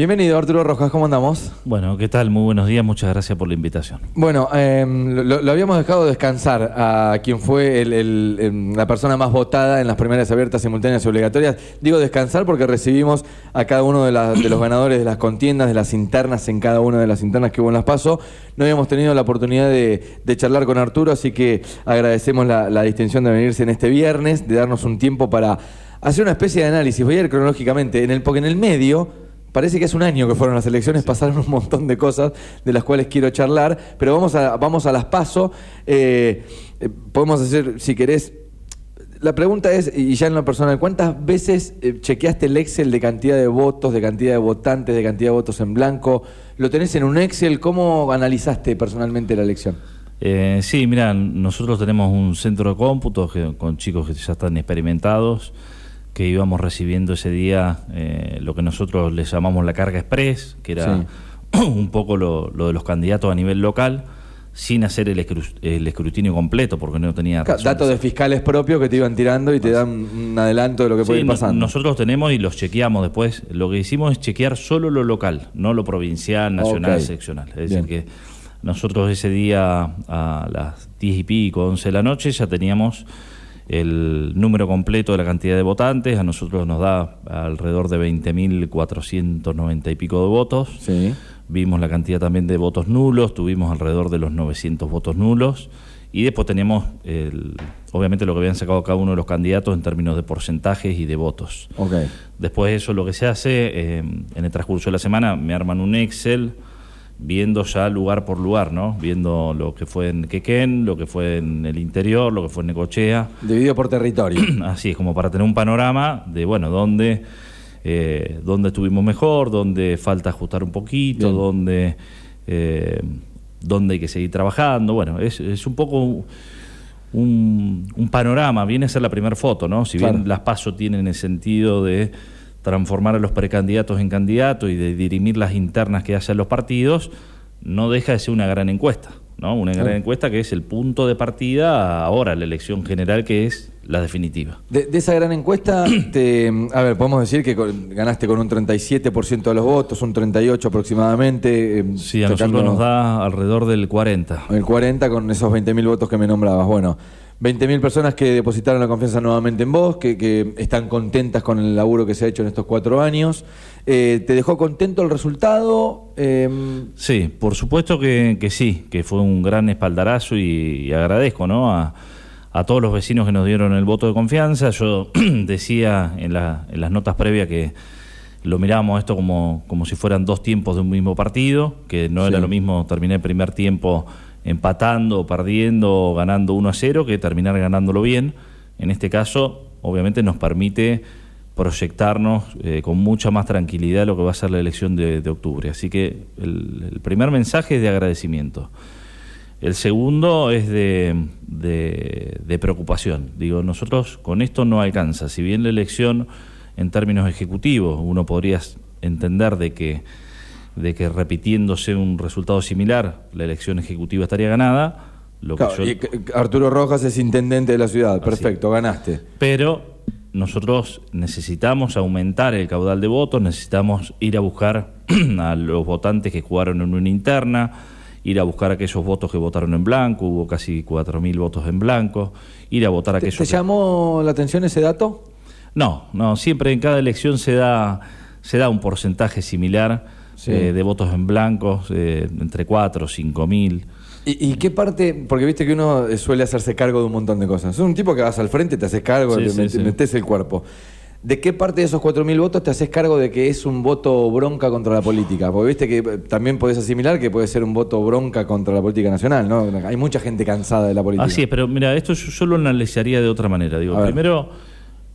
Bienvenido Arturo Rojas, ¿cómo andamos? Bueno, ¿qué tal? Muy buenos días, muchas gracias por la invitación. Bueno, eh, lo, lo habíamos dejado descansar a quien fue el- el- em, la persona más votada en las primarias abiertas, simultáneas y obligatorias. Digo descansar porque recibimos a cada uno de, la- de los ganadores de las contiendas, de las internas en cada una de las internas que hubo en las PASO. No habíamos tenido la oportunidad de, de charlar con Arturo, así que agradecemos la, la distinción de venirse en este viernes, de darnos un tiempo para hacer una especie de análisis. Voy a ir cronológicamente, en el, porque en el medio... Parece que es un año que fueron las elecciones, pasaron un montón de cosas de las cuales quiero charlar, pero vamos a, vamos a las paso. Eh, eh, podemos hacer, si querés, la pregunta es, y ya en lo personal, ¿cuántas veces eh, chequeaste el Excel de cantidad de votos, de cantidad de votantes, de cantidad de votos en blanco? ¿Lo tenés en un Excel? ¿Cómo analizaste personalmente la elección? Eh, sí, mira, nosotros tenemos un centro de cómputo que- con chicos que ya están experimentados, que íbamos recibiendo ese día eh, lo que nosotros les llamamos la carga express, que era un poco lo, lo de los candidatos a nivel local, sin hacer el, escru- el escrutinio completo, porque no tenía razón Datos de fiscales propios que te iban tirando y te dan un adelanto de lo que puede Sí, ir no- pasando. nosotros tenemos y los chequeamos después. Lo que hicimos es chequear solo lo local, no lo provincial, nacional, seccional. Es Bien. decir, que nosotros ese día a las 10 y pico, 11 de la noche, ya teníamos el número completo de la cantidad de votantes. A nosotros nos da alrededor de 20.490 y pico de votos. Sí. Vimos la cantidad también de votos nulos, tuvimos alrededor de los 900 votos nulos y después teníamos el- obviamente lo que habían sacado cada uno de los candidatos en términos de porcentajes y de votos. Después de eso lo que se hace, eh, en el transcurso de la semana me arman un Excel viendo ya lugar por lugar, ¿no? Viendo lo que fue en Quequén, lo que fue en el interior, lo que fue en Necochea. Dividido por territorio. Así es, como para tener un panorama de, bueno, dónde, eh, dónde estuvimos mejor, dónde falta ajustar un poquito, Bien. dónde, eh, dónde hay que seguir trabajando. Bueno, es, es un poco un, un panorama, viene a ser la primera foto, ¿no? Si bien Claro. las PASO tienen el sentido de transformar a los precandidatos en candidatos y de dirimir las internas que hacen los partidos, no deja de ser una gran encuesta, ¿no? Una gran encuesta que es el punto de partida ahora, la elección general, que es la definitiva. De, de esa gran encuesta, te, a ver, podemos decir que con- ganaste con un 37% de los votos, un 38% aproximadamente. eh, Sí, a tocando nosotros nos da alrededor del 40. El 40% con esos 20.000 votos que me nombrabas. Bueno, 20.000 personas que depositaron la confianza nuevamente en vos, que, que están contentas con el laburo que se ha hecho en estos cuatro años. Eh, ¿Te dejó contento el resultado? Eh, Sí, por supuesto que, que sí, que fue un gran espaldarazo y, y agradezco ¿no? a, a todos los vecinos que nos dieron el voto de confianza. Yo decía en, la- en las notas previas que lo mirábamos esto como, como si fueran dos tiempos de un mismo partido, que no Sí. era lo mismo terminar el primer tiempo empatando, perdiendo, ganando 1 a 0, que terminar ganándolo bien. En este caso, obviamente nos permite proyectarnos eh, con mucha más tranquilidad lo que va a ser la elección de, octubre. Así que el, el primer mensaje es de agradecimiento. El segundo es de, de- de preocupación. Digo, nosotros con esto no alcanza. Si bien la elección en términos ejecutivos uno podría entender de que, de que repitiéndose un resultado similar la elección ejecutiva estaría ganada, lo que claro, yo- y C- Arturo Rojas es intendente de la ciudad. Perfecto, ganaste. pero nosotros necesitamos aumentar el caudal de votos, necesitamos ir a buscar a los votantes que jugaron en una interna, ir a buscar aquellos votos que votaron en blanco, hubo casi 4.000 votos en blanco, ir a votar a ¿Te, aquellos... te que- llamó la atención ese dato? No, no, siempre en cada elección se da, se da un porcentaje similar Sí. eh, de votos en blanco, eh, entre 4 o 5.000. ¿Y, y qué parte? Porque viste que uno eh, suele hacerse cargo de un montón de cosas. Sos un tipo que vas al frente, te haces cargo, Sí, te sí, met- sí. metes el cuerpo. ¿De qué parte de esos 4.000 votos te haces cargo de que es un voto bronca contra la política? Porque viste que también podés asimilar que puede ser un voto bronca contra la política nacional, ¿no? Hay mucha gente cansada de la política. Así es, pero mira, esto yo, yo lo analizaría de otra manera. Digo, primero,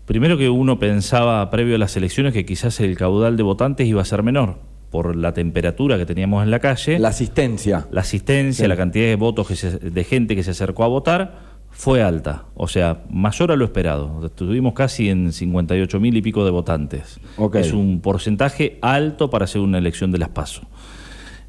primero que uno pensaba previo a las elecciones que quizás el caudal de votantes iba a ser menor por la temperatura que teníamos en la calle, La la, asistencia. asistencia, Sí. la cantidad de votos que se- de gente que se acercó a votar fue alta, o sea, mayor a lo esperado. Estuvimos casi en 58 mil y pico de votantes. Es un porcentaje alto para hacer una elección de las PASO.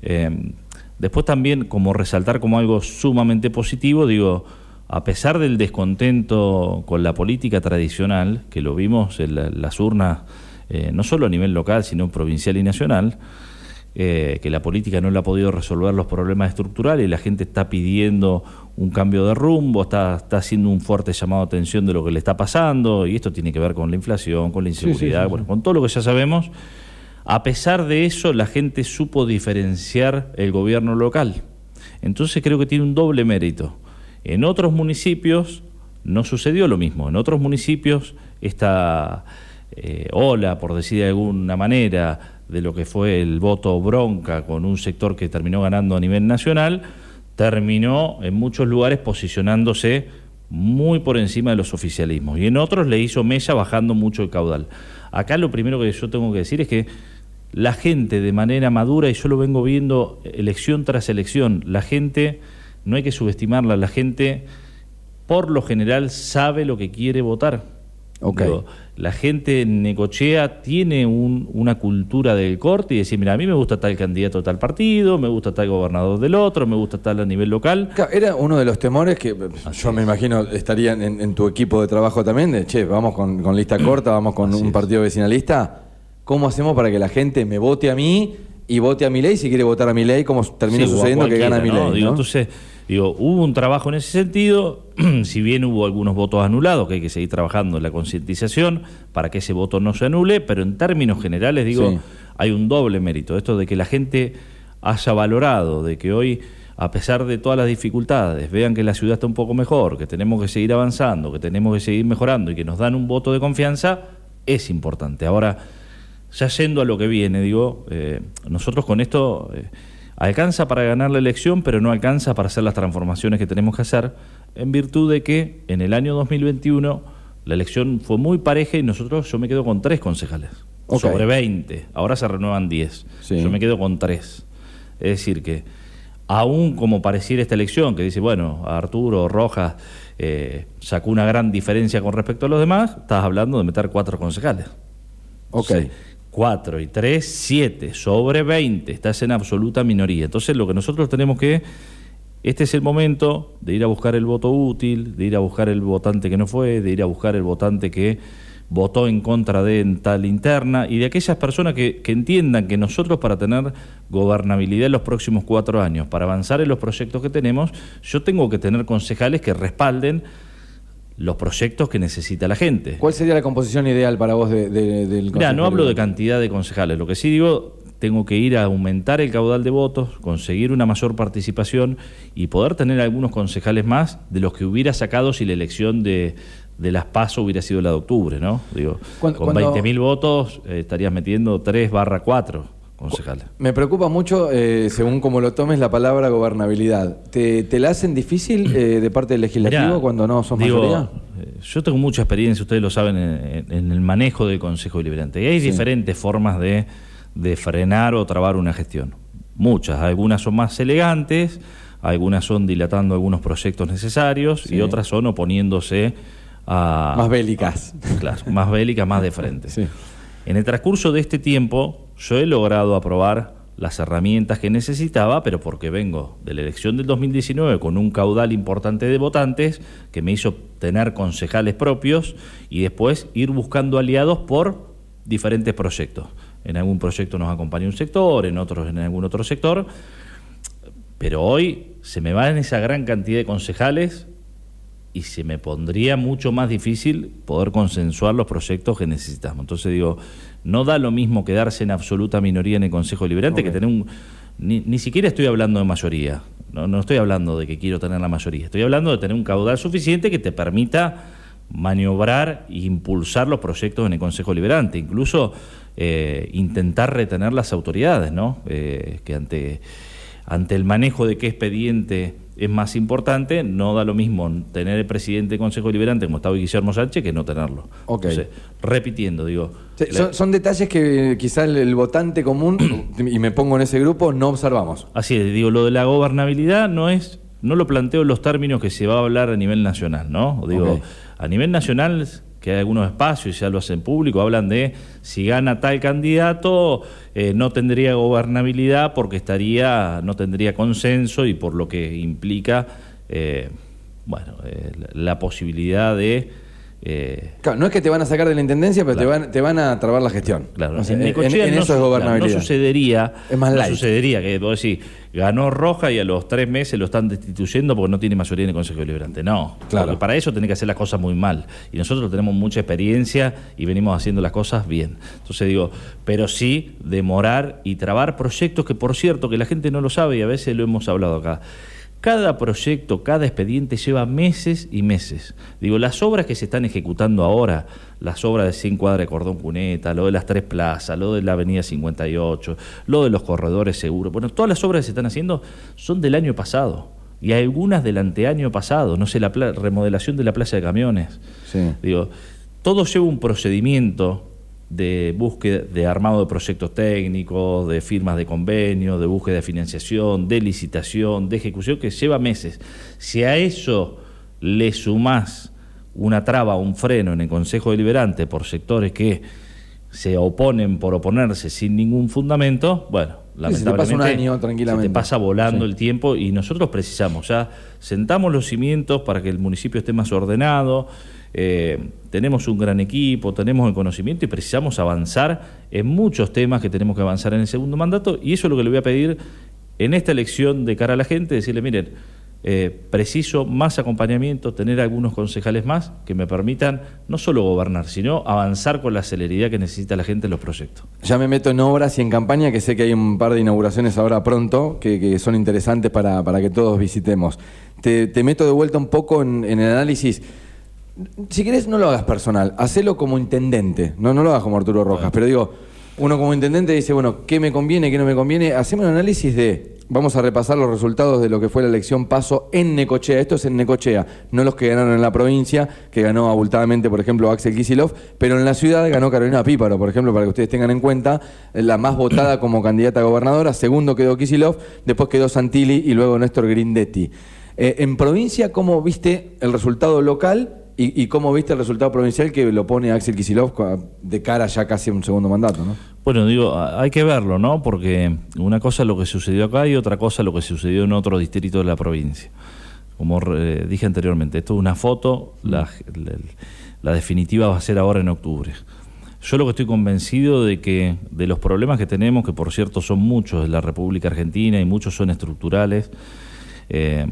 Eh, después también, como resaltar como algo sumamente positivo, digo, a pesar del descontento con la política tradicional, que lo vimos en las urnas, eh, no solo a nivel local, sino provincial y nacional, eh, que la política no le ha podido resolver los problemas estructurales y la gente está pidiendo un cambio de rumbo, está, está haciendo un fuerte llamado de atención de lo que le está pasando, y esto tiene que ver con la inflación, con la inseguridad, bueno, con todo lo que ya sabemos. A pesar de eso, la gente supo diferenciar el gobierno local. Entonces creo que tiene un doble mérito. En otros municipios no sucedió lo mismo. En otros municipios esta eh, ola, por decir de alguna manera, de lo que fue el voto bronca con un sector que terminó ganando a nivel nacional, terminó en muchos lugares posicionándose muy por encima de los oficialismos y en otros le hizo mella bajando mucho el caudal. Acá lo primero que yo tengo que decir es que la gente de manera madura, y yo lo vengo viendo elección tras elección, la gente, no hay que subestimarla, la gente por lo general sabe lo que quiere votar. Okay. La gente en Necochea tiene una cultura del corte y decir, mira, a mí me gusta tal candidato de tal partido, me gusta tal gobernador del otro, me gusta tal a nivel local. Era uno de los temores que yo me imagino estarían en, tu equipo de trabajo también, de, che, vamos con, lista corta, vamos con un partido vecinalista. ¿Cómo hacemos para que la gente me vote a mí y vote a mi ley si quiere votar a mi ley, como termina sucediendo que gana mi ley? Entonces Digo, hubo un trabajo en ese sentido, si bien hubo algunos votos anulados, que hay que seguir trabajando en la concientización para que ese voto no se anule, pero en términos generales, digo, hay un doble mérito. Esto de que la gente haya valorado, de que hoy, a pesar de todas las dificultades, vean que la ciudad está un poco mejor, que tenemos que seguir avanzando, que tenemos que seguir mejorando y que nos dan un voto de confianza, es importante. Ahora, ya yendo a lo que viene, digo, eh, nosotros con esto... Eh, alcanza para ganar la elección, pero no alcanza para hacer las transformaciones que tenemos que hacer, en virtud de que en el año 2021 la elección fue muy pareja y nosotros, yo me quedo con tres concejales, sobre 20, ahora se renuevan 10, yo me quedo con tres. Es decir, que aún como pareciera esta elección, que dice, bueno, Arturo Rojas eh, sacó una gran diferencia con respecto a los demás, estás hablando de meter cuatro concejales. Ok. 4 y 3, 7 sobre 20, estás en absoluta minoría. Entonces lo que nosotros tenemos que, este es el momento de ir a buscar el voto útil, de ir a buscar el votante que no fue, de ir a buscar el votante que votó en contra de tal interna y de aquellas personas que, que entiendan que nosotros para tener gobernabilidad en los próximos cuatro años, para avanzar en los proyectos que tenemos, yo tengo que tener concejales que respalden los proyectos que necesita la gente. ¿Cuál sería la composición ideal para vos de, del Mira, no hablo de cantidad de concejales, lo que sí digo, tengo que ir a aumentar el caudal de votos, conseguir una mayor participación y poder tener algunos concejales más de los que hubiera sacado si la elección de, de las PASO hubiera sido la de octubre, ¿no? Digo, con 20.000 votos eh, estarías metiendo 3 barra 4 concejales. Me preocupa mucho, eh, según como lo tomes, la palabra gobernabilidad. ¿Te, la hacen difícil eh, de parte del legislativo cuando no son mayoría? Eh, yo tengo mucha experiencia, ustedes lo saben, en, el manejo del Consejo Deliberante. Y hay diferentes formas de, frenar o trabar una gestión. Muchas. Algunas son más elegantes, algunas son dilatando algunos proyectos necesarios y otras son oponiéndose a... Más bélicas. claro, más bélicas, más de frente. En el transcurso de este tiempo yo he logrado aprobar las herramientas que necesitaba, pero porque vengo de la elección del 2019 con un caudal importante de votantes que me hizo tener concejales propios y después ir buscando aliados por diferentes proyectos. En algún proyecto nos acompaña un sector, en otros en algún otro sector, pero hoy se me van esa gran cantidad de concejales y se me pondría mucho más difícil poder consensuar los proyectos que necesitamos. Entonces digo, no da lo mismo quedarse en absoluta minoría en el Consejo Deliberante que tener un... Ni, siquiera estoy hablando de mayoría, no, no estoy hablando de que quiero tener la mayoría, estoy hablando de tener un caudal suficiente que te permita maniobrar e impulsar los proyectos en el Consejo Liberante, incluso eh, intentar retener las autoridades, ¿no? Eh, que ante, ante el manejo de qué expediente es más importante, no da lo mismo tener el presidente del Consejo Deliberante como estaba Guillermo Sánchez que no tenerlo. Okay. repitiendo, digo. son, detalles que quizá el, votante común, y me pongo en ese grupo, no observamos. Así es, digo, lo de la gobernabilidad no es no lo planteo en los términos que se va a hablar a nivel nacional, ¿no? Digo, a nivel nacional, que hay algunos espacios, y ya lo hacen público, hablan de si gana tal candidato, eh, no tendría gobernabilidad porque estaría, no tendría consenso y por lo que implica, eh, bueno, eh, la, posibilidad de... eh, Claro, no es que te van a sacar de la intendencia, pero Claro. te, van, te van a trabar la gestión. Claro, O sea, en en no eso es gobernabilidad. claro, no sucedería, Es más no light. sucedería que vos decís, ganó Roja y a los tres meses lo están destituyendo porque no tiene mayoría en el Consejo Deliberante. No, Claro. porque para eso tiene que hacer las cosas muy mal. Y nosotros tenemos mucha experiencia y venimos haciendo las cosas bien. Entonces digo, pero sí demorar y trabar proyectos que, por cierto, que la gente no lo sabe y a veces lo hemos hablado acá. Cada proyecto, cada expediente lleva meses y meses. Digo, las obras que se están ejecutando ahora, las obras de 100 cuadras de cordón cuneta, lo de las tres plazas, lo de la avenida 58, lo de los corredores seguros, bueno, todas las obras que se están haciendo son del año pasado. Y algunas del anteaño pasado, no sé, la remodelación de la plaza de camiones. Sí. Digo, todo lleva un procedimiento de búsqueda, de armado de proyectos técnicos, de firmas de convenio, de búsqueda de financiación, de licitación, de ejecución, que lleva meses. Si a eso le sumás una traba, un freno en el Consejo Deliberante por sectores que se oponen por oponerse sin ningún fundamento, bueno, Sí, se te pasa un lamentablemente año tranquilamente. se te pasa volando Sí. el tiempo y nosotros precisamos, ya sentamos los cimientos para que el municipio esté más ordenado, eh, tenemos un gran equipo, tenemos el conocimiento y precisamos avanzar en muchos temas que tenemos que avanzar en el segundo mandato y eso es lo que le voy a pedir en esta elección de cara a la gente, decirle, miren, eh, preciso más acompañamiento, tener algunos concejales más que me permitan no solo gobernar, sino avanzar con la celeridad que necesita la gente en los proyectos. Ya me meto en obras y en campaña, que sé que hay un par de inauguraciones ahora pronto, que, son interesantes para, para que todos visitemos. Te, meto de vuelta un poco en el análisis. Si querés, no lo hagas personal, hacelo como intendente, no, no lo hagas como Arturo Rojas, pero digo, uno como intendente dice, bueno, ¿qué me conviene, qué no me conviene? Hacemos un análisis de, vamos a repasar los resultados de lo que fue la elección paso en Necochea, esto es en Necochea, no los que ganaron en la provincia, que ganó abultadamente, por ejemplo, Axel Kisilov, pero en la ciudad ganó Carolina Píparo, por ejemplo, para que ustedes tengan en cuenta, la más votada como candidata a gobernadora, segundo quedó Kisilov, después quedó Santilli y luego Néstor Grindetti. Eh, en provincia, ¿cómo viste el resultado local y, y cómo viste el resultado provincial que lo pone Axel Kisilov de cara ya casi a un segundo mandato? ¿no? Bueno, digo, hay que verlo, ¿no? Porque una cosa es lo que sucedió acá y otra cosa es lo que sucedió en otro distrito de la provincia. Como dije anteriormente, esto es una foto, la, la- la definitiva va a ser ahora en octubre. Yo lo que estoy convencido de que de los problemas que tenemos, que por cierto son muchos en la República Argentina y muchos son estructurales, eh,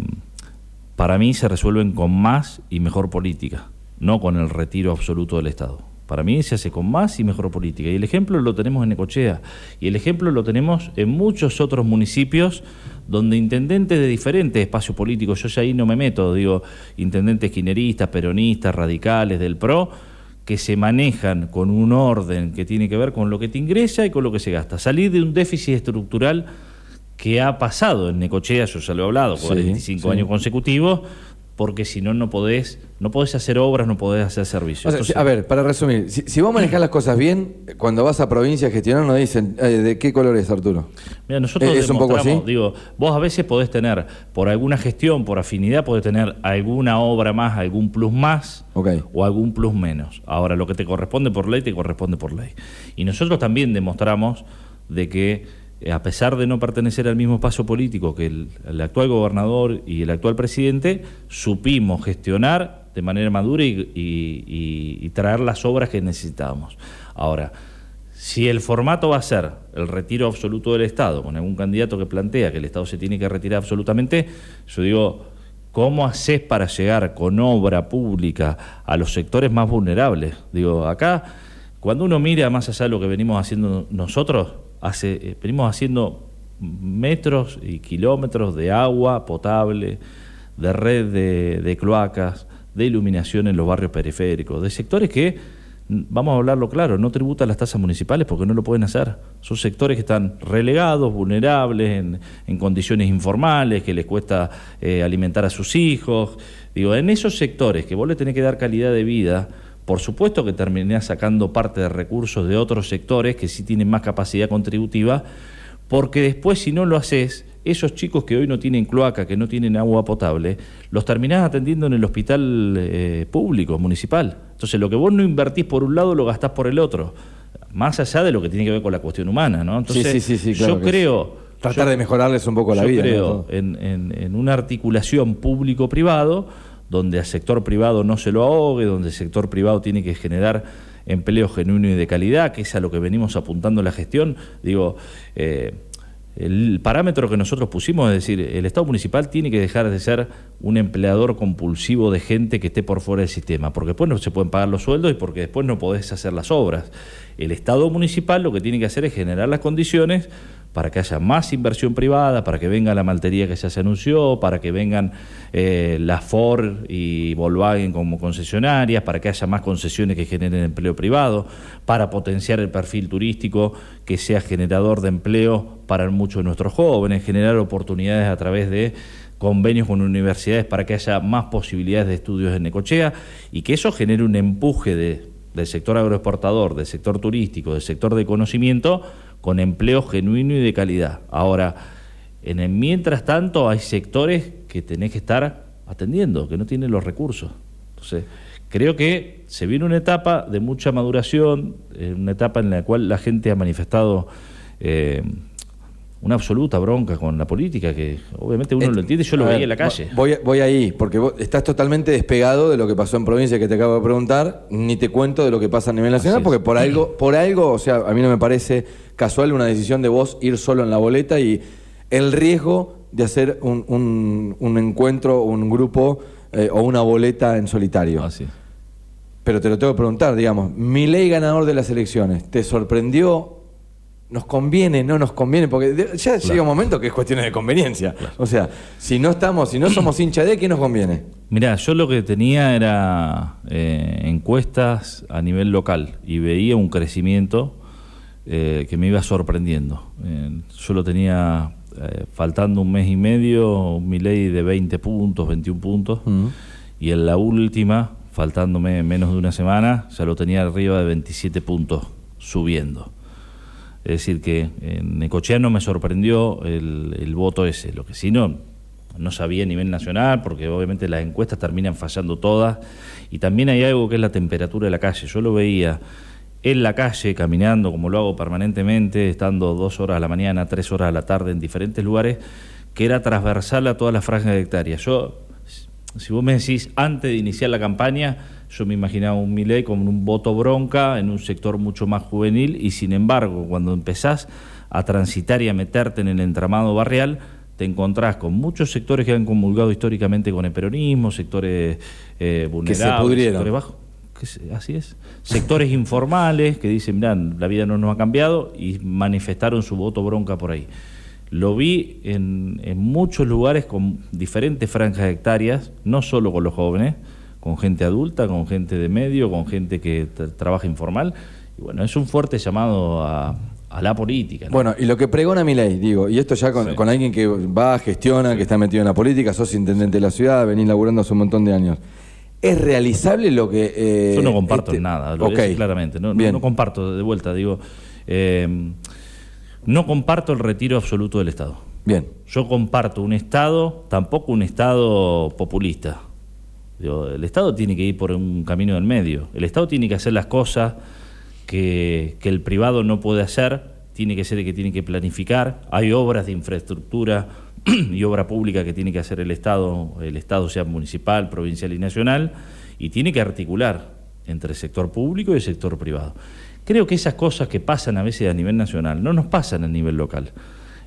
para mí se resuelven con más y mejor política, no con el retiro absoluto del Estado. Para mí se hace con más y mejor política. Y el ejemplo lo tenemos en Necochea. Y el ejemplo lo tenemos en muchos otros municipios donde intendentes de diferentes espacios políticos, yo ya ahí no me meto, digo, intendentes quineristas, peronistas, radicales, del PRO, que se manejan con un orden que tiene que ver con lo que te ingresa y con lo que se gasta. Salir de un déficit estructural que ha pasado en Necochea, yo ya lo he hablado, Sí, 45 sí. años consecutivos, porque si no, no podés, no podés hacer obras, no podés hacer servicios. O sea, Entonces, a ver, para resumir, si, si vos manejás las cosas bien, cuando vas a provincia a gestionar no dicen, eh, ¿de qué color es Arturo? Mira, nosotros ¿Es un poco así? digo, vos a veces podés tener, por alguna gestión, por afinidad, podés tener alguna obra más, algún plus más o algún plus menos. Ahora, lo que te corresponde por ley, te corresponde por ley. Y nosotros también demostramos de que, eh, a pesar de no pertenecer al mismo espacio político que el, actual gobernador y el actual presidente, supimos gestionar de manera madura y- y traer las obras que necesitábamos. Ahora, si el formato va a ser el retiro absoluto del Estado, con algún candidato que plantea que el Estado se tiene que retirar absolutamente, yo digo, ¿cómo haces para llegar con obra pública a los sectores más vulnerables? Digo, acá, cuando uno mira más allá de lo que venimos haciendo nosotros, hace, eh, venimos haciendo metros y kilómetros de agua potable, de red de, cloacas, de iluminación en los barrios periféricos, de sectores que, vamos a hablarlo claro, no tributan las tasas municipales porque no lo pueden hacer. Son sectores que están relegados, vulnerables, en, en condiciones informales, que les cuesta eh, alimentar a sus hijos. Digo, en esos sectores que vos le tenés que dar calidad de vida, por supuesto que terminás sacando parte de recursos de otros sectores que sí tienen más capacidad contributiva, porque después si no lo haces, esos chicos que hoy no tienen cloaca, que no tienen agua potable, los terminás atendiendo en el hospital eh, público, municipal. Entonces, lo que vos no invertís por un lado, lo gastás por el otro. Más allá de lo que tiene que ver con la cuestión humana, ¿no? Entonces, sí, sí, sí, claro yo creo... Tratar de mejorarles un poco la yo vida. creo en, en- en una articulación público-privado, donde al sector privado no se lo ahogue, donde el sector privado tiene que generar empleo genuino y de calidad, que es a lo que venimos apuntando en la gestión. Digo, eh, el parámetro que nosotros pusimos es decir, el Estado municipal tiene que dejar de ser un empleador compulsivo de gente que esté por fuera del sistema, porque después no se pueden pagar los sueldos y porque después no podés hacer las obras. El Estado municipal lo que tiene que hacer es generar las condiciones para que haya más inversión privada, para que venga la maltería que ya se anunció, para que vengan eh, la Ford y Volkswagen como concesionarias, para que haya más concesiones que generen empleo privado, para potenciar el perfil turístico que sea generador de empleo para muchos de nuestros jóvenes, generar oportunidades a través de convenios con universidades para que haya más posibilidades de estudios en Necochea y que eso genere un empuje de- del sector agroexportador, del sector turístico, del sector de conocimiento, con empleo genuino y de calidad. Ahora, en el mientras tanto hay sectores que tenés que estar atendiendo, que no tienen los recursos. Entonces, creo que se viene una etapa de mucha maduración, eh, una etapa en la cual la gente ha manifestado eh, una absoluta bronca con la política, que obviamente uno lo entiende, yo lo veía ver, en la calle. Voy, voy ahí, porque vos estás totalmente despegado de lo que pasó en provincia que te acabo de preguntar, ni te cuento de lo que pasa a nivel nacional, porque por algo, por algo, o sea, a mí no me parece casual una decisión de vos ir solo en la boleta y el riesgo de hacer un, un- un encuentro, un grupo eh, o una boleta en solitario. Así. Pero te lo tengo que preguntar, digamos, mi ley ganador de las elecciones, ¿te sorprendió? ¿Nos conviene? ¿No nos conviene? Porque ya llega un momento que es cuestión de conveniencia. O sea, si no estamos, si no somos hincha de, ¿qué nos conviene? Mirá, yo lo que tenía era eh, encuestas a nivel local y veía un crecimiento eh, que me iba sorprendiendo. Eh, yo lo tenía eh, faltando un mes y medio, mi ley de 20 puntos, 21 puntos, y en la última, faltándome menos de una semana, ya lo tenía arriba de 27 puntos subiendo. Es decir, que en Necochea no me sorprendió el, el voto ese. Lo que sí no, no sabía a nivel nacional, porque obviamente las encuestas terminan fallando todas. Y también hay algo que es la temperatura de la calle. Yo lo veía en la calle, caminando, como lo hago permanentemente, estando dos horas a la mañana, tres horas a la tarde en diferentes lugares, que era transversal a todas las franjas de hectáreas. Yo, si vos me decís antes de iniciar la campaña, yo me imaginaba un Milei con un voto bronca en un sector mucho más juvenil y sin embargo, cuando empezás a transitar y a meterte en el entramado barrial, te encontrás con muchos sectores que han comulgado históricamente con el peronismo, sectores eh, vulnerables, pudrieron. sectores bajos. que se- Así es. Sectores informales que dicen, mirá, la vida no nos ha cambiado y manifestaron su voto bronca por ahí. Lo vi en, en muchos lugares con diferentes franjas de hectáreas, no solo con los jóvenes, con gente adulta, con gente de medio, con gente que tra- trabaja informal. Y bueno, es un fuerte llamado a, a la política. ¿no? Bueno, y lo que pregona mi ley, digo, y esto ya con, Sí. con alguien que va, gestiona, que está metido en la política, sos intendente de la ciudad, venís laburando hace un montón de años. ¿Es realizable lo que... eh, Yo no comparto este- nada, lo voy a Ok. decir claramente. No, no comparto, de vuelta, digo, eh, no comparto el retiro absoluto del Estado. Bien. Yo comparto un Estado, tampoco un Estado populista. El Estado tiene que ir por un camino del medio. El Estado tiene que hacer las cosas que, que el privado no puede hacer, tiene que ser el que tiene que planificar. Hay obras de infraestructura y obra pública que tiene que hacer el Estado, el Estado sea municipal, provincial y nacional, y tiene que articular entre el sector público y el sector privado. Creo que esas cosas que pasan a veces a nivel nacional no nos pasan a nivel local.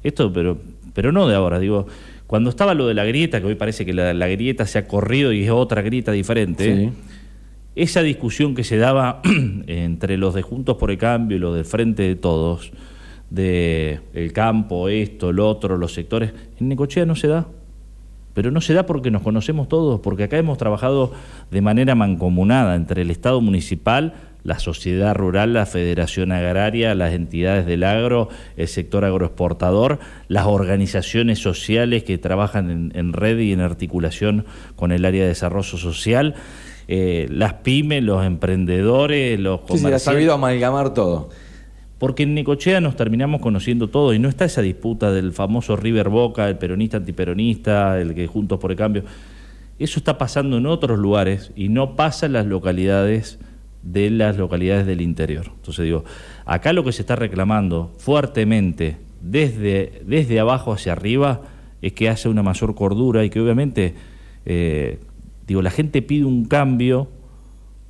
Esto, pero, pero no de ahora, digo, cuando estaba lo de la grieta, que hoy parece que la, la grieta se ha corrido y es otra grieta diferente, Sí. esa discusión que se daba entre los de Juntos por el Cambio y los del Frente de Todos, de el campo, esto, lo otro, los sectores, en Necochea no se da. Pero no se da porque nos conocemos todos, porque acá hemos trabajado de manera mancomunada entre el Estado municipal, la sociedad rural, la Federación Agraria, las entidades del agro, el sector agroexportador, las organizaciones sociales que trabajan en, en red y en articulación con el área de desarrollo social, eh, las pymes, los emprendedores, los Sí, sí, ha comerciantes. sabido amalgamar todo. Porque en Necochea nos terminamos conociendo todos y no está esa disputa del famoso River Boca, el peronista antiperonista, el que juntos por el cambio. Eso está pasando en otros lugares y no pasa en las localidades de las localidades del interior. Entonces digo, acá lo que se está reclamando fuertemente desde, desde abajo hacia arriba es que haya una mayor cordura y que obviamente, eh, digo, la gente pide un cambio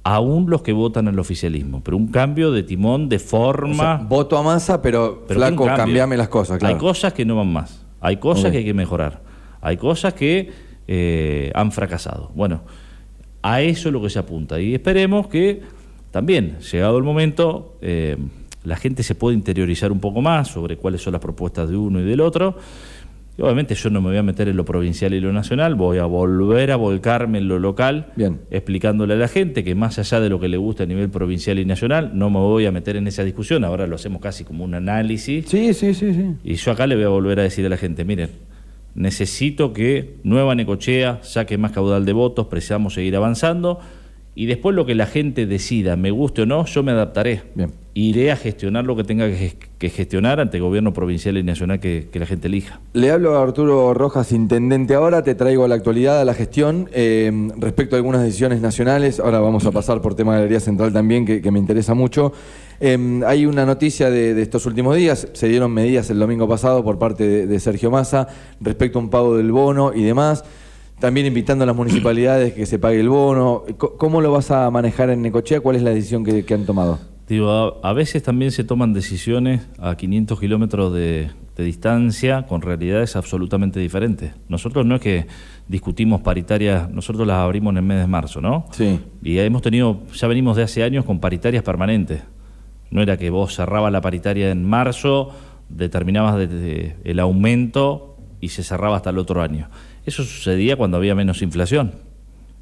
aún los que votan al oficialismo, pero un cambio de timón, de forma. voto a masa, pero, flaco, cambiame las cosas. Hay cosas que no van más, hay cosas que hay que mejorar, hay cosas que eh, han fracasado. Bueno, a eso es lo que se apunta y esperemos que también, llegado el momento, eh, la gente se pueda interiorizar un poco más sobre cuáles son las propuestas de uno y del otro obviamente yo no me voy a meter en lo provincial y lo nacional, voy a volver a volcarme en lo local, explicándole a la gente que más allá de lo que le gusta a nivel provincial y nacional, no me voy a meter en esa discusión, ahora lo hacemos casi como un análisis. Sí, sí, sí, sí. Y yo acá le voy a volver a decir a la gente, miren, necesito que Nueva Necochea saque más caudal de votos, precisamos seguir avanzando y después lo que la gente decida, me guste o no, yo me adaptaré. Bien. Iré a gestionar lo que tenga que, gestionar ante el gobierno provincial y nacional que, la gente elija. Le hablo a Arturo Rojas, intendente ahora, te traigo a la actualidad, a la gestión, eh, respecto a algunas decisiones nacionales, ahora vamos a pasar por tema de la Galería Central también, que, me interesa mucho. Eh, hay una noticia de, estos últimos días, se dieron medidas el domingo pasado por parte de, de Sergio Massa respecto a un pago del bono y demás también invitando a las municipalidades que se pague el bono. ¿Cómo lo vas a manejar en Necochea? ¿Cuál es la decisión que, han tomado? Digo, a, veces también se toman decisiones a 500 kilómetros de, distancia con realidades absolutamente diferentes. Nosotros no es que discutimos paritarias, nosotros las abrimos en el mes de marzo, ¿no? Sí. Y hemos tenido, ya venimos de hace años con paritarias permanentes. No era que vos cerrabas la paritaria en marzo, determinabas el aumento y se cerraba hasta el otro año. Eso sucedía cuando había menos inflación.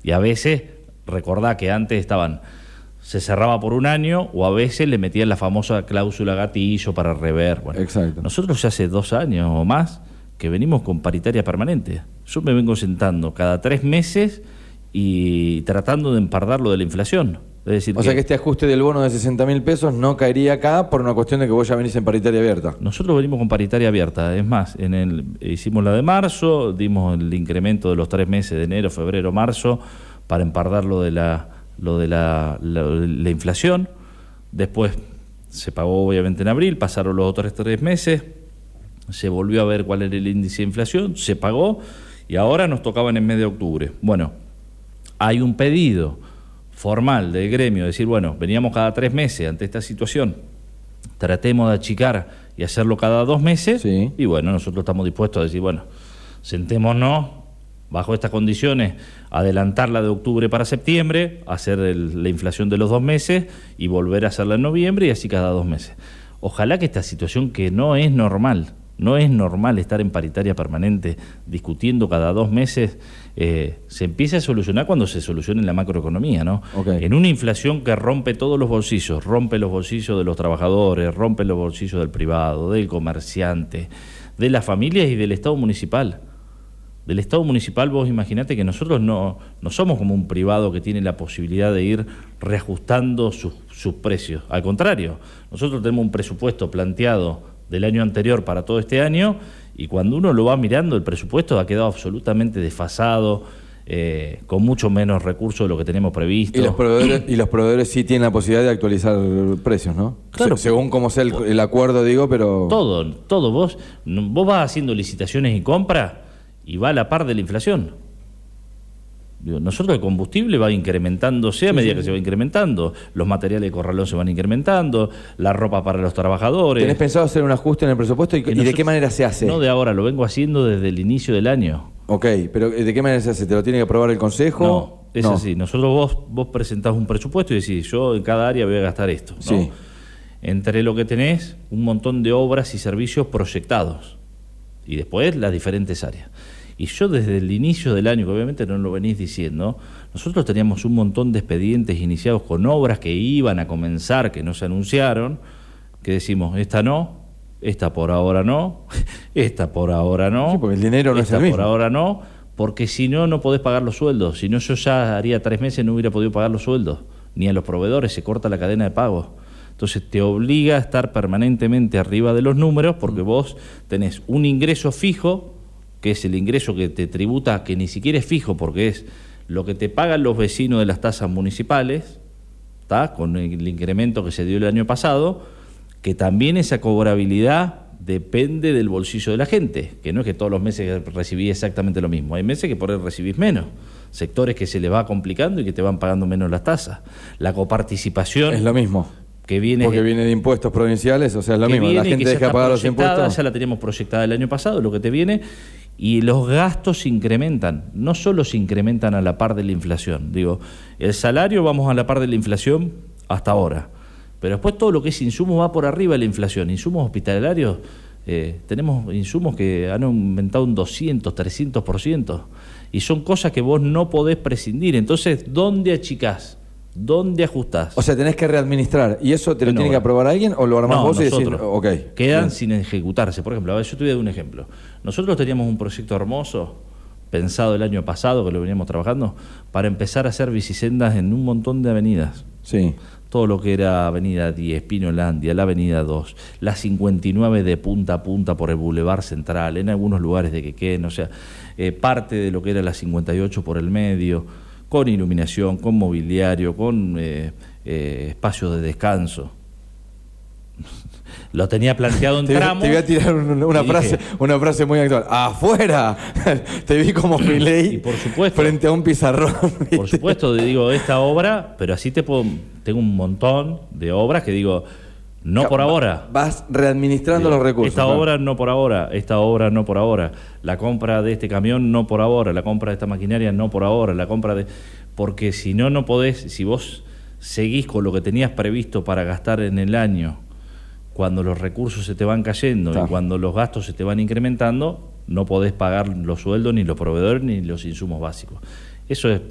Y a veces, recordá que antes estaban, se cerraba por un año o a veces le metían la famosa cláusula gatillo para rever. Bueno, Exacto. Nosotros ya hace dos años o más que venimos con paritaria permanente. Yo me vengo sentando cada tres meses y tratando de empardar lo de la inflación o sea que este ajuste del bono de 60 mil pesos no caería acá por una cuestión de que vos ya venís en paritaria abierta. Nosotros venimos con paritaria abierta. Es más, en el, hicimos la de marzo, dimos el incremento de los tres meses de enero, febrero, marzo, para empardar lo de la, lo de la, la, inflación. Después se pagó obviamente en abril, pasaron los otros tres meses, se volvió a ver cuál era el índice de inflación, se pagó y ahora nos tocaban en mes de octubre. Bueno, hay un pedido formal del gremio, decir, bueno, veníamos cada tres meses ante esta situación, tratemos de achicar y hacerlo cada dos meses, y bueno, nosotros estamos dispuestos a decir, bueno, sentémonos bajo estas condiciones, adelantarla de octubre para septiembre, hacer la inflación de los dos meses y volver a hacerla en noviembre y así cada dos meses. Ojalá que esta situación que no es normal, no es normal estar en paritaria permanente discutiendo cada dos meses. Eh, se empiece a solucionar cuando se solucione la macroeconomía, ¿no? En una inflación que rompe todos los bolsillos, rompe los bolsillos de los trabajadores, rompe los bolsillos del privado, del comerciante, de las familias y del Estado municipal. Del Estado municipal, vos imaginate que nosotros no, no somos como un privado que tiene la posibilidad de ir reajustando sus, sus precios. Al contrario, nosotros tenemos un presupuesto planteado del año anterior para todo este año y cuando uno lo va mirando el presupuesto ha quedado absolutamente desfasado, eh, con mucho menos recursos de lo que tenemos previsto. Y los, proveedores, y los proveedores sí tienen la posibilidad de actualizar precios, ¿no? Claro. según cómo sea el, acuerdo, digo, pero... Todo, todo. Vos, vos vas haciendo licitaciones y compras y va a la par de la inflación nosotros el combustible va incrementándose a medida que se va incrementando, los materiales de corralón se van incrementando, la ropa para los trabajadores. ¿Tenés pensado hacer un ajuste en el presupuesto y, de qué manera se hace? No de ahora, lo vengo haciendo desde el inicio del año. Ok, pero ¿de qué manera se hace? ¿Te lo tiene que aprobar el Consejo? No, es así. Nosotros vos, vos presentás un presupuesto y decís, yo en cada área voy a gastar esto. Sí. Entre lo que tenés, un montón de obras y servicios proyectados. Y después las diferentes áreas. Y yo desde el inicio del año, que obviamente no lo venís diciendo, nosotros teníamos un montón de expedientes iniciados con obras que iban a comenzar, que no se anunciaron, que decimos, esta no, esta por ahora no, esta por ahora no. Sí, porque el dinero no esta es el por ahora no, porque si no, no podés pagar los sueldos. Si no, yo ya haría tres meses no hubiera podido pagar los sueldos. Ni a los proveedores, se corta la cadena de pago. Entonces te obliga a estar permanentemente arriba de los números porque vos tenés un ingreso fijo, que es el ingreso que te tributa, que ni siquiera es fijo porque es lo que te pagan los vecinos de las tasas municipales, ¿está? con el incremento que se dio el año pasado, que también esa cobrabilidad depende del bolsillo de la gente, que no es que todos los meses recibís exactamente lo mismo, hay meses que por ahí recibís menos, sectores que se les va complicando y que te van pagando menos las tasas. La coparticipación... Es lo mismo. Que viene, Porque viene de impuestos provinciales, o sea, es lo mismo. La gente deja de pagar los impuestos. Ya la teníamos proyectada el año pasado, lo que te viene, y los gastos se incrementan. No solo se incrementan a la par de la inflación. Digo, el salario vamos a la par de la inflación hasta ahora pero después todo lo que es insumo va por arriba de la inflación. Insumos hospitalarios, eh, tenemos insumos que han aumentado un 200, 300%. Y son cosas que vos no podés prescindir. Entonces, ¿dónde achicás? ¿Dónde ajustás? O sea, tenés que readministrar. ¿Y eso te lo tiene que aprobar alguien o lo armás vos y decís, ok. Quedan sin ejecutarse. Por ejemplo, a ver, yo te voy a dar un ejemplo. Nosotros teníamos un proyecto hermoso pensado el año pasado, que lo veníamos trabajando, para empezar a hacer bicisendas en un montón de avenidas. Sí todo lo que era Avenida 10, Pinolandia, la Avenida 2, la 59 de punta a punta por el Boulevard Central, en algunos lugares de Quequén, o sea, eh, parte de lo que era la 58 por el medio, con iluminación, con mobiliario, con eh, eh, espacios de descanso. Lo tenía planteado en te, tramos. Te voy a tirar una, frase, una frase muy actual. ¡Afuera! te vi como Milei por supuesto, frente a un pizarrón. Por supuesto, digo, esta obra, pero así te puedo. Tengo un montón de obras que digo, no por ahora. Vas readministrando los recursos. Esta obra no por ahora, esta obra no por ahora. La compra de este camión no por ahora, la compra de esta maquinaria no por ahora, la compra de. Porque si no, no podés, si vos seguís con lo que tenías previsto para gastar en el año cuando los recursos se te van cayendo y cuando los gastos se te van incrementando, no podés pagar los sueldos, ni los proveedores, ni los insumos básicos. Eso es,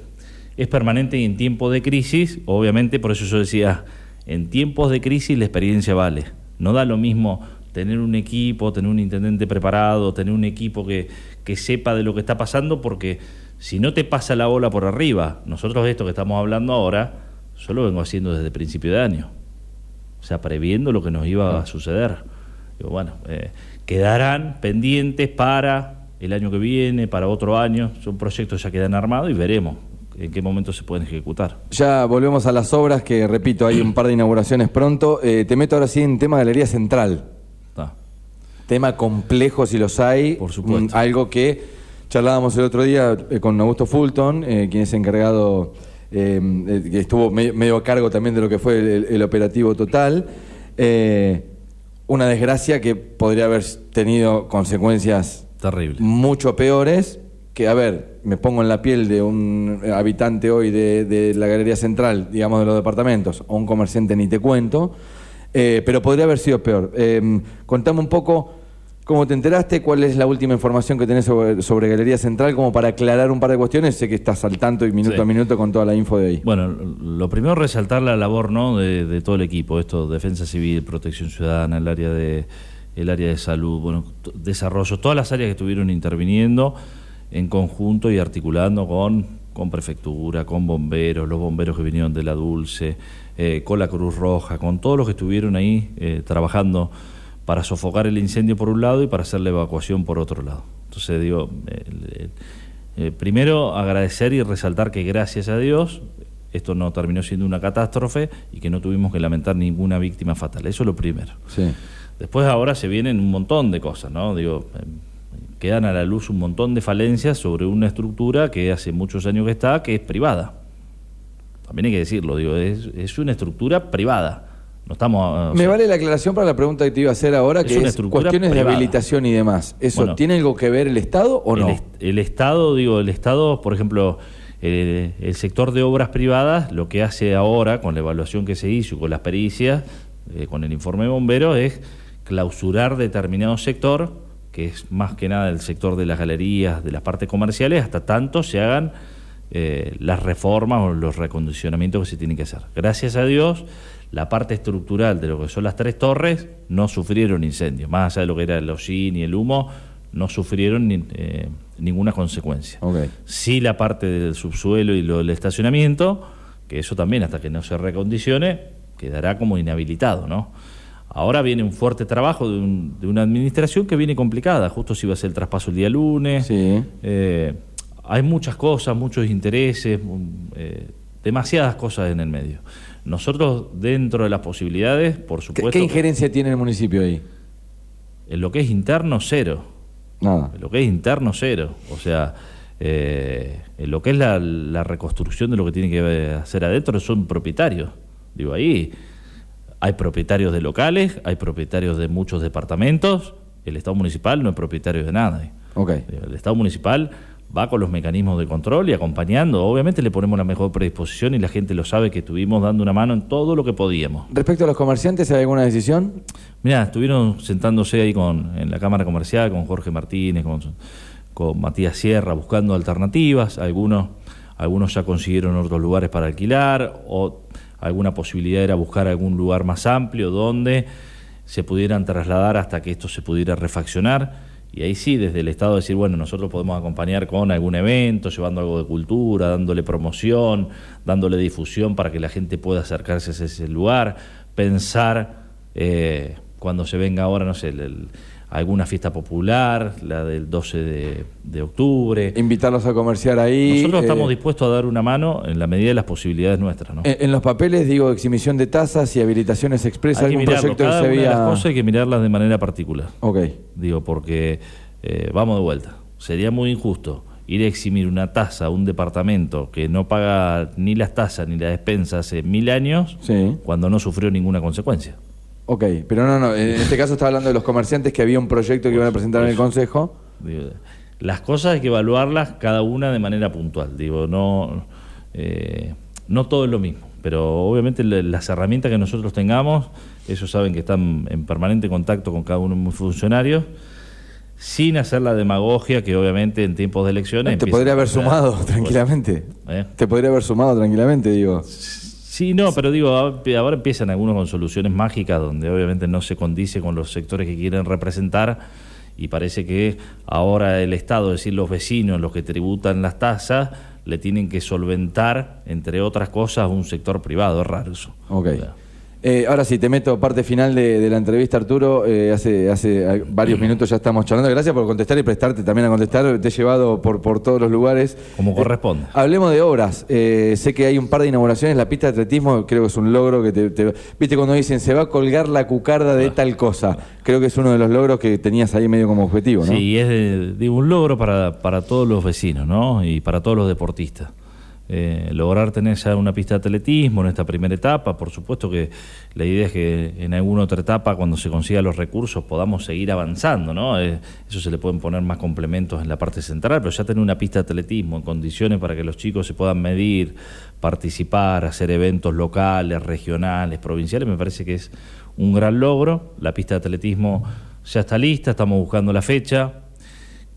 es permanente y en tiempos de crisis, obviamente, por eso yo decía, en tiempos de crisis la experiencia vale. No da lo mismo tener un equipo, tener un intendente preparado, tener un equipo que, que sepa de lo que está pasando, porque si no te pasa la bola por arriba, nosotros esto que estamos hablando ahora, yo lo vengo haciendo desde el principio de año o sea, previendo lo que nos iba a suceder. bueno, eh, quedarán pendientes para el año que viene, para otro año, son proyectos ya quedan armados y veremos en qué momento se pueden ejecutar. Ya volvemos a las obras, que repito, hay un par de inauguraciones pronto. Eh, te meto ahora sí en tema Galería Central. Tema complejo si los hay. Por supuesto. Mm, algo que charlábamos el otro día eh, con Augusto Fulton, quien es encargado eh, que estuvo medio, a cargo también de lo que fue el, operativo total. Eh, una desgracia que podría haber tenido consecuencias terribles, mucho peores. Que, a ver, me pongo en la piel de un habitante hoy de, la Galería Central, digamos, de los departamentos, o un comerciante, ni te cuento, eh, pero podría haber sido peor. Em, contame un poco ¿Cómo te enteraste? ¿Cuál es la última información que tenés sobre, Galería Central? Como para aclarar un par de cuestiones, sé que estás al tanto y minuto a minuto con toda la info de ahí. Bueno, lo primero es resaltar la labor ¿no? de, todo el equipo, esto, Defensa Civil, Protección Ciudadana, el área de, el área de salud, bueno, desarrollo, todas las áreas que estuvieron interviniendo en conjunto y articulando con, con prefectura, con bomberos, los bomberos que vinieron de la Dulce, eh, con la Cruz Roja, con todos los que estuvieron ahí eh, trabajando para sofocar el incendio por un lado y para hacer la evacuación por otro lado. Entonces digo, primero agradecer y resaltar que gracias a Dios esto no terminó siendo una catástrofe y que no tuvimos que lamentar ninguna víctima fatal. Eso es lo primero. Después ahora se vienen un montón de cosas, ¿no? Digo, eh, quedan a la luz un montón de falencias sobre una estructura que hace muchos años que está, que es privada. También hay que decirlo, digo, es, es una estructura privada estamos, Me vale la aclaración para la pregunta que te iba a hacer ahora, que es cuestiones de habilitación y demás. ¿Eso tiene algo que ver el Estado o no? El, Estado, digo, el Estado, por ejemplo, el sector de obras privadas, lo que hace ahora con la evaluación que se hizo, con las pericias, eh, con el informe de bomberos, es clausurar determinado sector, que es más que nada el sector de las galerías, de las partes comerciales, hasta tanto se hagan eh, las reformas o los recondicionamientos que se tienen que hacer. Gracias a Dios la parte estructural de lo que son las tres torres no sufrieron incendios, más allá de lo que era el hollín y el humo, no sufrieron eh, ninguna consecuencia. Sí la parte del subsuelo y lo del estacionamiento, que eso también hasta que no se recondicione, quedará como inhabilitado, ¿no? Ahora viene un fuerte trabajo de, una administración que viene complicada, justo si va a ser el traspaso el día lunes. Eh, hay muchas cosas, muchos intereses, eh, demasiadas cosas en el medio. Nosotros, dentro de las posibilidades, por supuesto... ¿Qué, injerencia tiene el municipio ahí? En lo que es interno, cero. Nada. En lo que es interno, cero. O sea, eh, en lo que es la, la, reconstrucción de lo que tiene que hacer adentro, son propietarios. Digo, ahí hay propietarios de locales, hay propietarios de muchos departamentos. El Estado municipal no es propietario de nada. Okay. El Estado municipal va con los mecanismos de control y acompañando. Obviamente le ponemos la mejor predisposición y la gente lo sabe que estuvimos dando una mano en todo lo que podíamos. Respecto a los comerciantes, ¿hay alguna decisión? Mira, estuvieron sentándose ahí con, en la Cámara Comercial con Jorge Martínez, con, con Matías Sierra, buscando alternativas. Algunos, algunos ya consiguieron otros lugares para alquilar, o alguna posibilidad era buscar algún lugar más amplio donde se pudieran trasladar hasta que esto se pudiera refaccionar. Y ahí sí, desde el Estado decir, bueno, nosotros podemos acompañar con algún evento, llevando algo de cultura, dándole promoción, dándole difusión para que la gente pueda acercarse a ese lugar, pensar eh, cuando se venga ahora, no sé, el alguna fiesta popular, la del 12 de, octubre. Invitarlos a comerciar ahí. Nosotros eh, estamos dispuestos a dar una mano en la medida de las posibilidades nuestras. ¿no? En, los papeles, digo, exhibición de tasas y habilitaciones expresas, algún proyecto cada una de las cosas hay que mirarlas de manera particular. Ok. Digo, porque eh, vamos de vuelta. Sería muy injusto ir a eximir una tasa a un departamento que no paga ni las tasas ni la despensa hace mil años cuando no sufrió ninguna consecuencia. Ok, pero no, no, en este caso está hablando de los comerciantes que había un proyecto que iban a presentar en el Consejo. Las cosas hay que evaluarlas cada una de manera puntual. Digo, no, eh, no todo es lo mismo, pero obviamente las herramientas que nosotros tengamos, ellos saben que están en permanente contacto con cada uno de mis funcionarios, sin hacer la demagogia que obviamente en tiempos de elecciones... Te podría haber sumado tranquilamente. ¿Eh? Te podría haber sumado tranquilamente, digo. Sí, no, pero digo, ahora empiezan algunos con soluciones mágicas donde obviamente no se condice con los sectores que quieren representar y parece que ahora el Estado, es decir, los vecinos, los que tributan las tasas, le tienen que solventar, entre otras cosas, un sector privado. Es raro eso. Ok. Eh, ahora sí, te meto parte final de, la entrevista, Arturo. Eh, hace, hace varios minutos ya estamos charlando. Gracias por contestar y prestarte también a contestar. Te he llevado por, por todos los lugares. Como eh, corresponde. hablemos de obras. sé que hay un par de inauguraciones. La pista de atletismo creo que es un logro que te, Viste cuando dicen se va a colgar la cucarda de tal cosa. Creo que es uno de los logros que tenías ahí medio como objetivo, ¿no? Sí, es un logro para, para todos los vecinos, ¿no? Y para todos los deportistas. Eh, lograr tener ya una pista de atletismo en esta primera etapa. Por supuesto que la idea es que en alguna otra etapa, cuando se consigan los recursos, podamos seguir avanzando. ¿no? Eh, eso se le pueden poner más complementos en la parte central, pero ya tener una pista de atletismo en condiciones para que los chicos se puedan medir, participar, hacer eventos locales, regionales, provinciales, me parece que es un gran logro. La pista de atletismo ya está lista, estamos buscando la fecha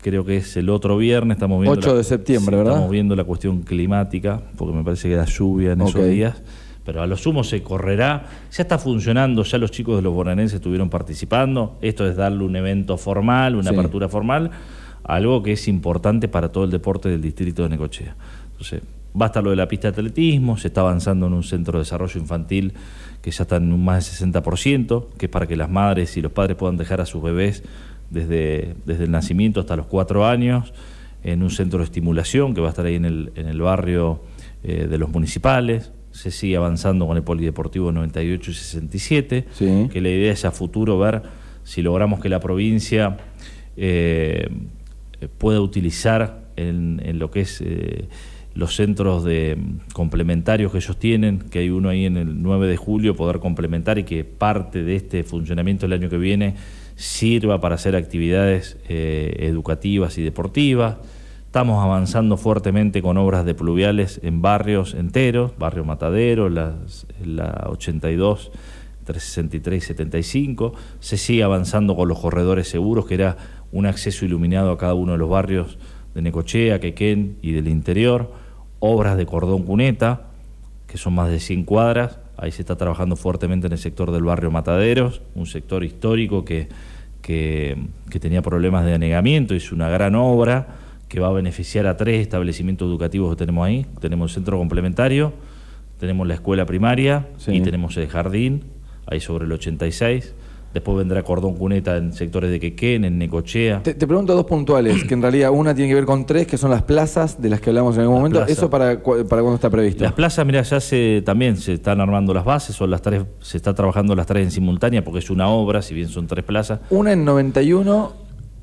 creo que es el otro viernes, estamos viendo... 8 de septiembre, ¿verdad? Estamos viendo la cuestión climática, porque me parece que da lluvia en esos días, pero a lo sumo se correrá, ya está funcionando, ya los chicos de los bonaerenses estuvieron participando, esto es darle un evento formal, una apertura formal, algo que es importante para todo el deporte del distrito de Necochea. Entonces, va a estar lo de la pista de atletismo, se está avanzando en un centro de desarrollo infantil que ya está en un más de 60%, que es para que las madres y los padres puedan dejar a sus bebés desde, desde el nacimiento hasta los cuatro años, en un centro de estimulación que va a estar ahí en el, en el barrio eh, de los municipales. Se sigue avanzando con el Polideportivo 98 y 67, que la idea es a futuro ver si logramos que la provincia eh, pueda utilizar en, en, lo que es eh, los centros de complementarios que ellos tienen, que hay uno ahí en el 9 de julio, poder complementar y que parte de este funcionamiento el año que viene sirva para hacer actividades eh, educativas y deportivas. Estamos avanzando fuertemente con obras de pluviales en barrios enteros, barrio Matadero, la 82, 363 y 75. Se sigue avanzando con los corredores seguros, que era un acceso iluminado a cada uno de los barrios de Necochea, Quequén y del interior. Obras de cordón cuneta, que son más de 100 cuadras, Ahí se está trabajando fuertemente en el sector del barrio Mataderos, un sector histórico que, que, tenía problemas de anegamiento. Es una gran obra que va a beneficiar a tres establecimientos educativos que tenemos ahí. Tenemos el centro complementario, tenemos la escuela primaria Sí. y tenemos el jardín, ahí sobre el 86. Después vendrá Cordón Cuneta en sectores de Quequén, en Necochea. Te, te pregunto dos puntuales, que en realidad una tiene que ver con tres, que son las plazas de las que hablamos en algún Las momento. plazas. ¿Eso para, para cuándo está previsto? Las plazas, mira, ya se, también se están armando las bases, son las tres, se está trabajando las tres en simultánea porque es una obra, si bien son tres plazas. Una en 91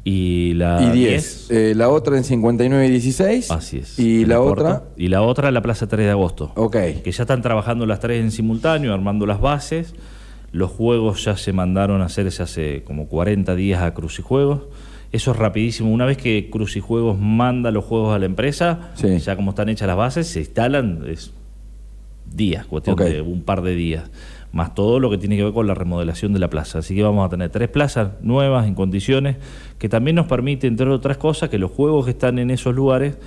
Y la y 10. Eh, la otra en 59 y 16. Así es. Y en la otra. Y la otra la Plaza 3 de Agosto. Ok. Que ya están trabajando las tres en simultáneo, armando las bases. Los juegos ya se mandaron a hacerse hace como 40 días a Crucijuegos. Eso es rapidísimo. Una vez que Crucijuegos manda los juegos a la empresa, Sí. ya como están hechas las bases, se instalan, es días, cuestión de un par de días. Más todo lo que tiene que ver con la remodelación de la plaza. Así que vamos a tener tres plazas nuevas en condiciones que también nos permite, entre otras cosas, que los juegos que están en esos lugares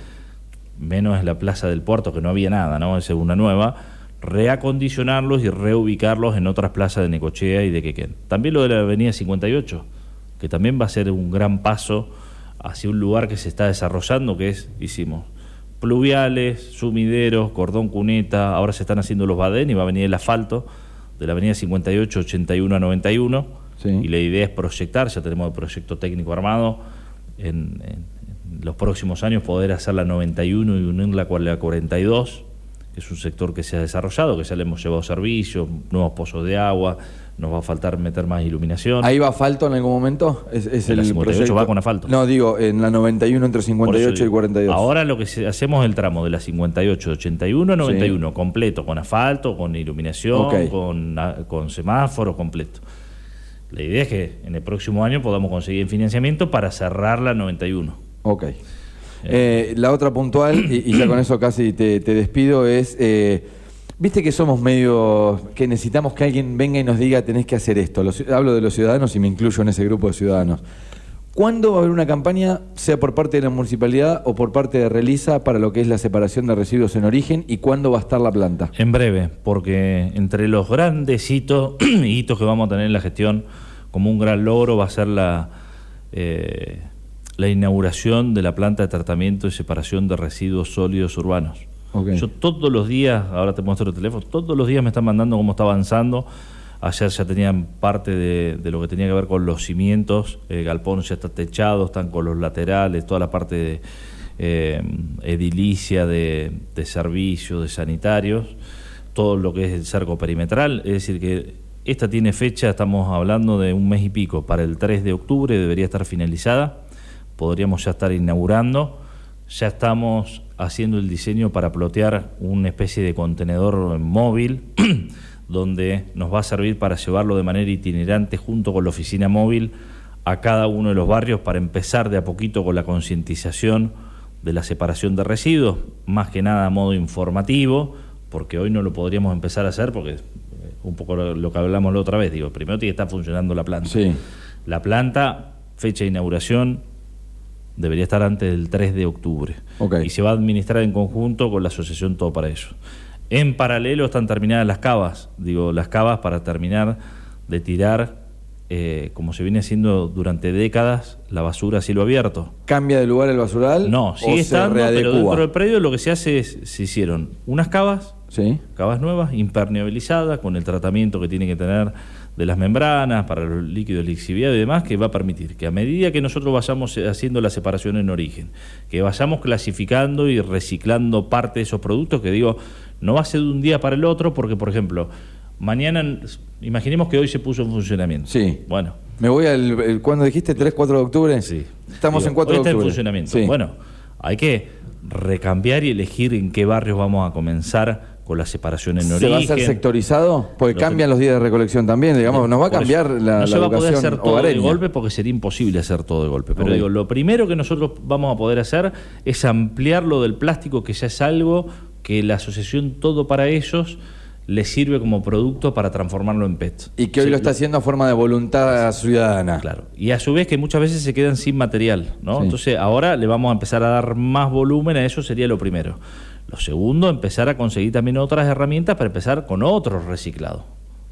menos en la Plaza del Puerto, que no había nada, ¿no? Es una nueva, reacondicionarlos y reubicarlos en otras plazas de Necochea y de Quequén. También lo de la Avenida 58, que también va a ser un gran paso hacia un lugar que se está desarrollando, que es, hicimos, pluviales, sumideros, cordón cuneta, ahora se están haciendo los badén y va a venir el asfalto de la Avenida 58, 81 a 91, Sí. y la idea es proyectar, ya tenemos el proyecto técnico armado, en, en- en los próximos años poder hacer la 91 y unirla con la 42, que es un sector que se ha desarrollado, que ya le hemos llevado servicios, nuevos pozos de agua, nos va a faltar meter más iluminación. ¿Ahí va asfalto en algún momento? ¿Es, es En la el 58 proyecto? va con asfalto. No, digo, en la 91 entre Por eso 58 y digo, 42. Ahora lo que hacemos es el tramo de la 58, 81 a 91, completo, con asfalto, con iluminación, con, con semáforo completo. La idea es que en el próximo año podamos conseguir financiamiento para cerrar la 91. Ok. Eh, la otra puntual, y, ya con eso casi te, despido, es, eh, viste que somos medio, que necesitamos que alguien venga y nos diga tenés que hacer esto. Hablo de los ciudadanos y me incluyo en ese grupo de ciudadanos. ¿Cuándo va a haber una campaña, sea por parte de la municipalidad o por parte de Relisa, para lo que es la separación de residuos en origen y cuándo va a estar la planta? En breve, porque entre los grandes hitos, hitos que vamos a tener en la gestión, como un gran logro, va a ser la, eh, la inauguración de la planta de tratamiento y separación de residuos sólidos urbanos. Yo todos los días, ahora te muestro el teléfono, todos los días me están mandando cómo está avanzando. Ayer ya tenían parte de, de lo que tenía que ver con los cimientos, el galpón ya está techado, están con los laterales, toda la parte de eh, edilicia de, de servicios, de sanitarios, todo lo que es el cerco perimetral. Es decir, que esta tiene fecha, estamos hablando de un mes y pico, para el 3 de octubre debería estar finalizada, podríamos ya estar inaugurando. Ya estamos haciendo el diseño para plotear una especie de contenedor móvil donde nos va a servir para llevarlo de manera itinerante junto con la oficina móvil a cada uno de los barrios para empezar de a poquito con la concientización de la separación de residuos, más que nada a modo informativo, porque hoy no lo podríamos empezar a hacer porque eh, un poco lo, lo que hablamos la otra vez, digo, primero tiene que estar funcionando la planta. Sí. La planta, fecha de inauguración, debería estar antes del 3 de octubre. Y se va a administrar en conjunto con la asociación Todo para Eso. En paralelo están terminadas las cavas, digo, las cavas para terminar de tirar, eh, como se viene haciendo durante décadas, la basura a cielo abierto. ¿Cambia de lugar el basural? No, sigue estando, pero dentro del predio lo que se hace es, se hicieron unas cavas, Sí. cavas nuevas, impermeabilizadas, con el tratamiento que tiene que tener de las membranas para los líquidos lixiviados y demás, que va a permitir que a medida que nosotros vayamos eh, haciendo la separación en origen, que vayamos clasificando y reciclando parte de esos productos, que digo, no va a ser de un día para el otro, porque, por ejemplo, mañana, imaginemos que hoy se puso en funcionamiento. Sí. Bueno, Me voy al. el- ¿Cuándo dijiste? ¿3, 4 de octubre? Sí. Estamos Digo, en 4 hoy de está octubre. en funcionamiento. Sí. Bueno, hay que recambiar y elegir en qué barrios vamos a comenzar con la separación en ¿Se origen. va a hacer sectorizado? Porque Lo cambian que- los días de recolección también, digamos, nos va a cambiar eso, la, No la se va a poder hacer todo de golpe porque sería imposible hacer todo de golpe. Pero digo, lo primero que nosotros vamos a poder hacer es ampliar lo del plástico, que ya es algo que la asociación Todo para Ellos les sirve como producto para transformarlo en PET. Y que hoy Sí, lo está haciendo a forma de voluntad ciudadana. Claro. Y a su vez que muchas veces se quedan sin material, ¿no? Sí. Entonces ahora le vamos a empezar a dar más volumen a eso sería lo primero. Lo segundo, empezar a conseguir también otras herramientas para empezar con otros reciclados.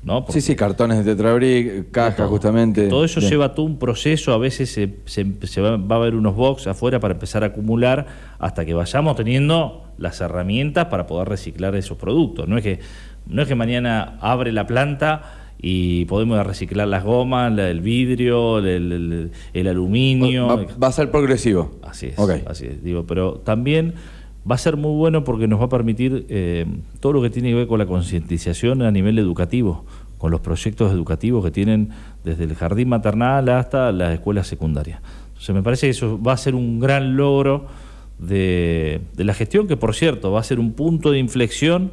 ¿no? sí, sí, cartones de Tetrabric, caja justamente. Todo eso Bien. lleva todo un proceso, a veces se, se- se va, va a haber unos box afuera para empezar a acumular hasta que vayamos teniendo las herramientas para poder reciclar esos productos. No es que, no es que mañana abre la planta y podemos reciclar las gomas, el vidrio, el, el- el aluminio. Va, va a ser progresivo. Así es, Ok. así es, digo, pero también va a ser muy bueno porque nos va a permitir eh, todo lo que tiene que ver con la concientización a nivel educativo, con los proyectos educativos que tienen desde el jardín maternal hasta las escuelas secundarias. Entonces me parece que eso va a ser un gran logro de, de la gestión, que por cierto va a ser un punto de inflexión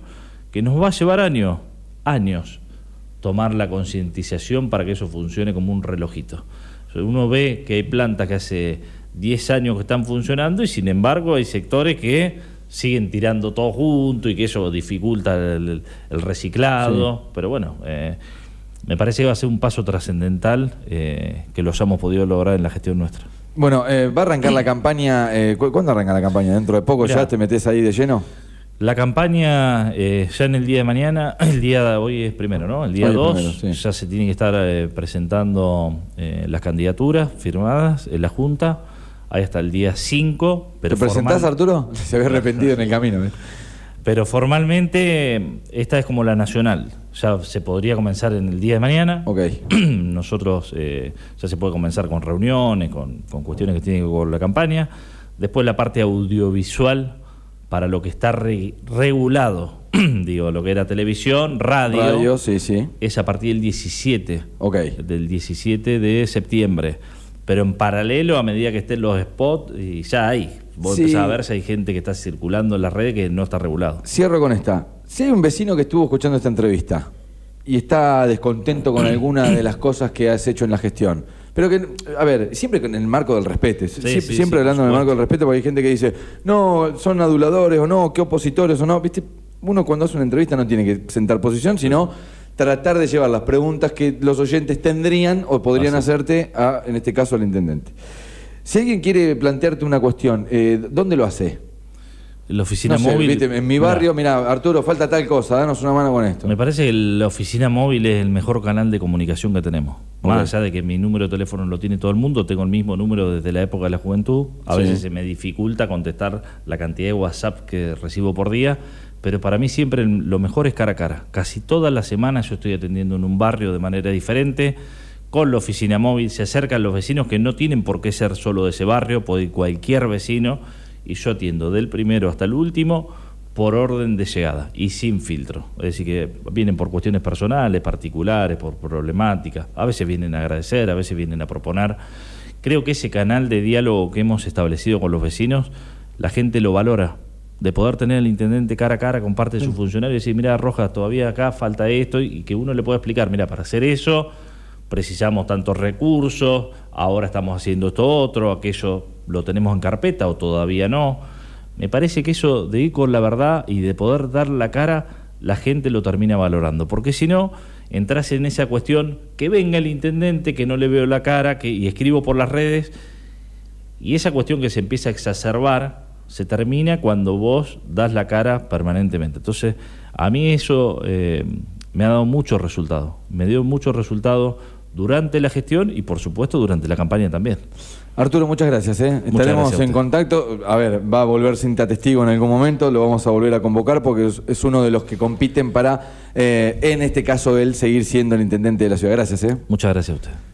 que nos va a llevar años, años, tomar la concientización para que eso funcione como un relojito. Uno ve que hay plantas que hace 10 años que están funcionando y sin embargo hay sectores que siguen tirando todo junto y que eso dificulta el, el reciclado. Pero bueno, eh, me parece que va a ser un paso trascendental eh, que lo hayamos podido lograr en la gestión nuestra. Bueno, eh, va a arrancar la campaña. eh, ¿cu- ¿Cuándo arranca la campaña? ¿Dentro de poco Mirá. ya te metes ahí de lleno? La campaña ya en el día de mañana, el día de hoy es primero, ¿no? El día Hoy es 2 primero, sí. ya se tienen que estar presentando las candidaturas firmadas en la Junta. Ahí hasta el día 5. Pero ¿Te presentás, formal- Arturo? Se había arrepentido en el camino. ¿eh? Pero formalmente esta es como la nacional. Ya se podría comenzar en el día de mañana. Ok. Nosotros eh, ya se puede comenzar con reuniones, con, con cuestiones que tienen que ver con la campaña. Después la parte audiovisual para lo que está re- regulado, digo, lo que era televisión, radio, Radio, sí, sí. es a partir del 17, Ok. del 17 de septiembre. Pero en paralelo, a medida que estén los spots, y ya hay. Vos Sí. empezás a ver si hay gente que está circulando en las redes que no está regulado. Cierro con esta. Si hay un vecino que estuvo escuchando esta entrevista y está descontento con alguna de las cosas que has hecho en la gestión, pero que, a ver, siempre con el marco del respeto, sí, siempre sí, hablando en el marco del respeto, porque hay gente que dice, no, son aduladores o no, qué opositores o no, viste, uno cuando hace una entrevista no tiene que sentar posición, sino tratar de llevar las preguntas que los oyentes tendrían o podrían Así es. hacerte, a, en este caso, al intendente. Si alguien quiere plantearte una cuestión, eh, ¿dónde lo hace? La oficina No sé, móvil. viste, en mi barrio, mira, Arturo, falta tal cosa, danos una mano con esto. Me parece que la oficina móvil es el mejor canal de comunicación que tenemos. Más Ok. allá de que mi número de teléfono lo tiene todo el mundo, tengo el mismo número desde la época de la juventud. A Sí. veces se me dificulta contestar la cantidad de WhatsApp que recibo por día, pero para mí siempre lo mejor es cara a cara. Casi todas las semanas yo estoy atendiendo en un barrio de manera diferente. Con la oficina móvil se acercan los vecinos que no tienen por qué ser solo de ese barrio, puede ir cualquier vecino, y yo atiendo del primero hasta el último por orden de llegada y sin filtro. Es decir, que vienen por cuestiones personales, particulares, por problemáticas. A veces vienen a agradecer, a veces vienen a proponer. Creo que ese canal de diálogo que hemos establecido con los vecinos, la gente lo valora. De poder tener al intendente cara a cara con parte de sus funcionarios y decir, mira, Rojas, todavía acá falta esto, y que uno le pueda explicar, mira, para hacer eso precisamos tantos recursos, ahora estamos haciendo esto otro, aquello lo tenemos en carpeta o todavía no. Me parece que eso de ir con la verdad y de poder dar la cara, la gente lo termina valorando, porque si no, entras en esa cuestión, que venga el intendente, que no le veo la cara, que, y escribo por las redes, y esa cuestión que se empieza a exacerbar se termina cuando vos das la cara permanentemente. Entonces, a mí eso eh, me ha dado muchos resultados. Me dio muchos resultados durante la gestión y, por supuesto, durante la campaña también. Arturo, muchas gracias. ¿eh? Estaremos gracias en contacto. A ver, va a volver cinta testigo en algún momento, lo vamos a volver a convocar porque es, es uno de los que compiten para, eh, en este caso, él seguir siendo el intendente de la ciudad. Gracias. ¿eh? Muchas gracias a usted.